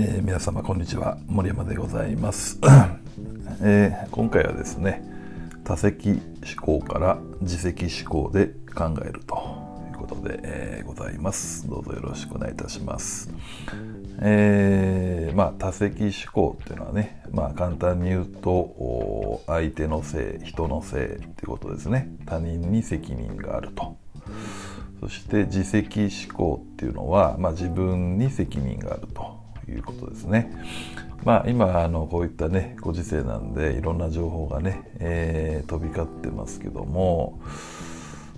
えー、皆様こんにちは。森山でございます、えー、今回はですね多席思考から自責思考で考えるということで、えー、ございます。どうぞよろしくお願いいたします。えー、まあ多席思考っていうのはねまあ簡単に言うと相手のせい人のせいっていうことですね。他人に責任があると。そして自責思考っていうのは、まあ、自分に責任があると。いうことですね。まあ、今あのこういったねご時世なんでいろんな情報がね、えー、飛び交ってますけども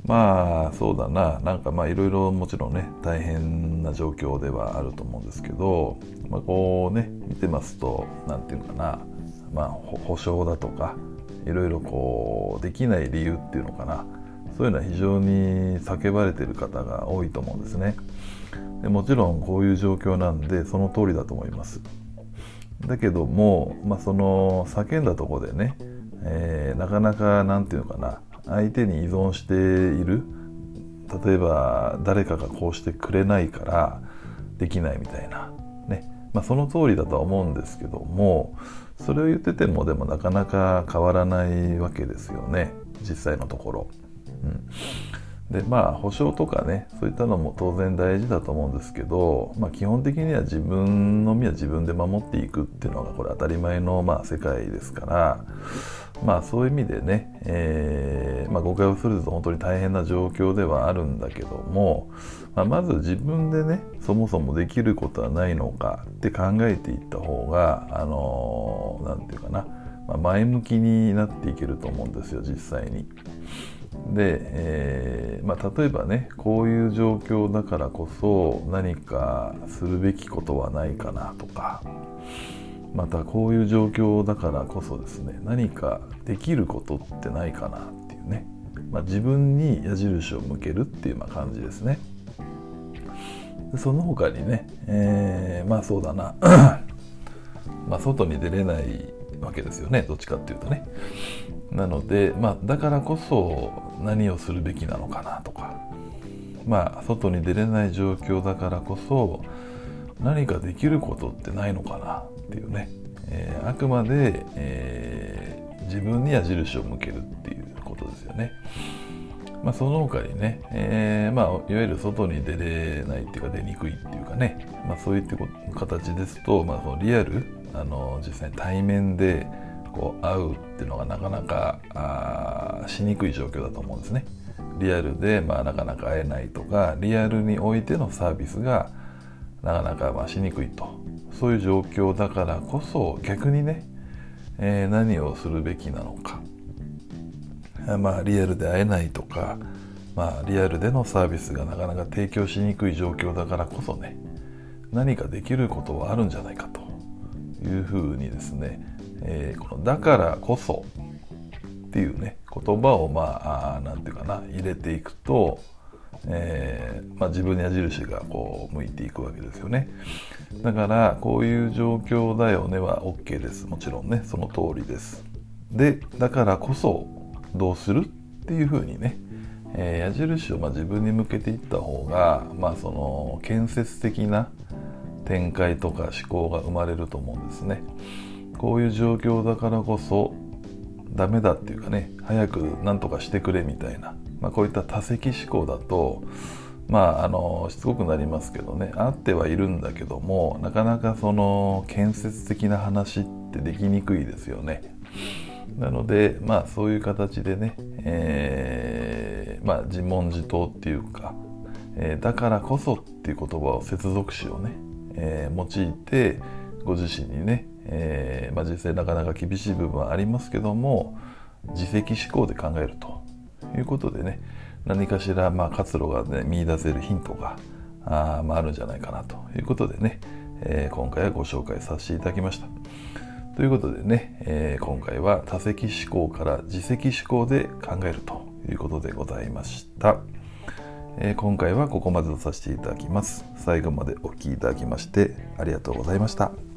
まあそうだななんかまあいろいろもちろんね大変な状況ではあると思うんですけど、まあ、こうね見てますと何て言うのかなまあ保証だとかいろいろこうできない理由っていうのかなそういうのは非常に叫ばれてる方が多いと思うんですね。でもちろんこういう状況なんでその通りだと思います。だけども、まあ、その叫んだとこでね、えー、なかなか何て言うのかな相手に依存している例えば誰かがこうしてくれないからできないみたいなね。まあ、その通りだとは思うんですけどもそれを言っててもでもなかなか変わらないわけですよね実際のところ。うん。でまあ保証とかねそういったのも当然大事だと思うんですけど、まあ、基本的には自分の身は自分で守っていくっていうのがこれ当たり前のまあ世界ですからまあそういう意味でね、えーまあ、誤解をすると本当に大変な状況ではあるんだけども、まあ、まず自分でねそもそもできることはないのかって考えていった方があの何、ー、て言うかな、まあ、前向きになっていけると思うんですよ実際に。で、えー、まあ、例えばねこういう状況だからこそ何かするべきことはないかなとかまたこういう状況だからこそですね何かできることってないかなっていうね、まあ、自分に矢印を向けるっていうま感じですね。その他にね、えー、まあそうだな まあ外に出れないわけですよねどっちかっていうとね。なので、まあ、だからこそ何をするべきなのかなとかまあ外に出れない状況だからこそ何かできることってないのかなっていうね、えー、あくまで、えー、自分に矢印を向けるっていうことですよね。まあ、その他にね、えーまあ、いわゆる外に出れないっていうか出にくいっていうかね、まあ、そういった形ですと、まあ、そのリアルあの実際対面でこう会うっていうのがなかなかあしにくい状況だと思うんですね。リアルで、まあ、なかなか会えないとかリアルにおいてのサービスがなかなかまあしにくいとそういう状況だからこそ逆にね、えー、何をするべきなのか、まあ、リアルで会えないとか、まあ、リアルでのサービスがなかなか提供しにくい状況だからこそね何かできることはあるんじゃないかというふうにですねえー、このだからこそっていうね言葉をまあ何て言うかな入れていくと、えーまあ、自分に矢印がこう向いていくわけですよね。だからこういう状況だよねは OK です。もちろんねその通りです。でだからこそどうするっていうふうにね、えー、矢印をまあ自分に向けていった方がまあその建設的な展開とか思考が生まれると思うんですね。こういう状況だからこそダメだっていうかね早く何とかしてくれみたいな、まあ、こういった多席思考だとまああのしつこくなりますけどねあってはいるんだけどもなかなかその建設的な話ってできにくいですよね。なのでまあそういう形でね、えー、まあ自問自答っていうか、えー、だからこそっていう言葉を接続詞をね、えー、用いてご自身にねえー、まあ、実際なかなか厳しい部分はありますけども自責思考で考えるということでね何かしらまあ活路が、ね、見出せるヒントがあ,、まあ、あるんじゃないかなということでね、えー、今回はご紹介させていただきました。ということでね、えー、今回は多責思考から自責思考で考えるということでございました。えー、今回はここまでとさせていただきます。最後までお聴きいただきましてありがとうございました。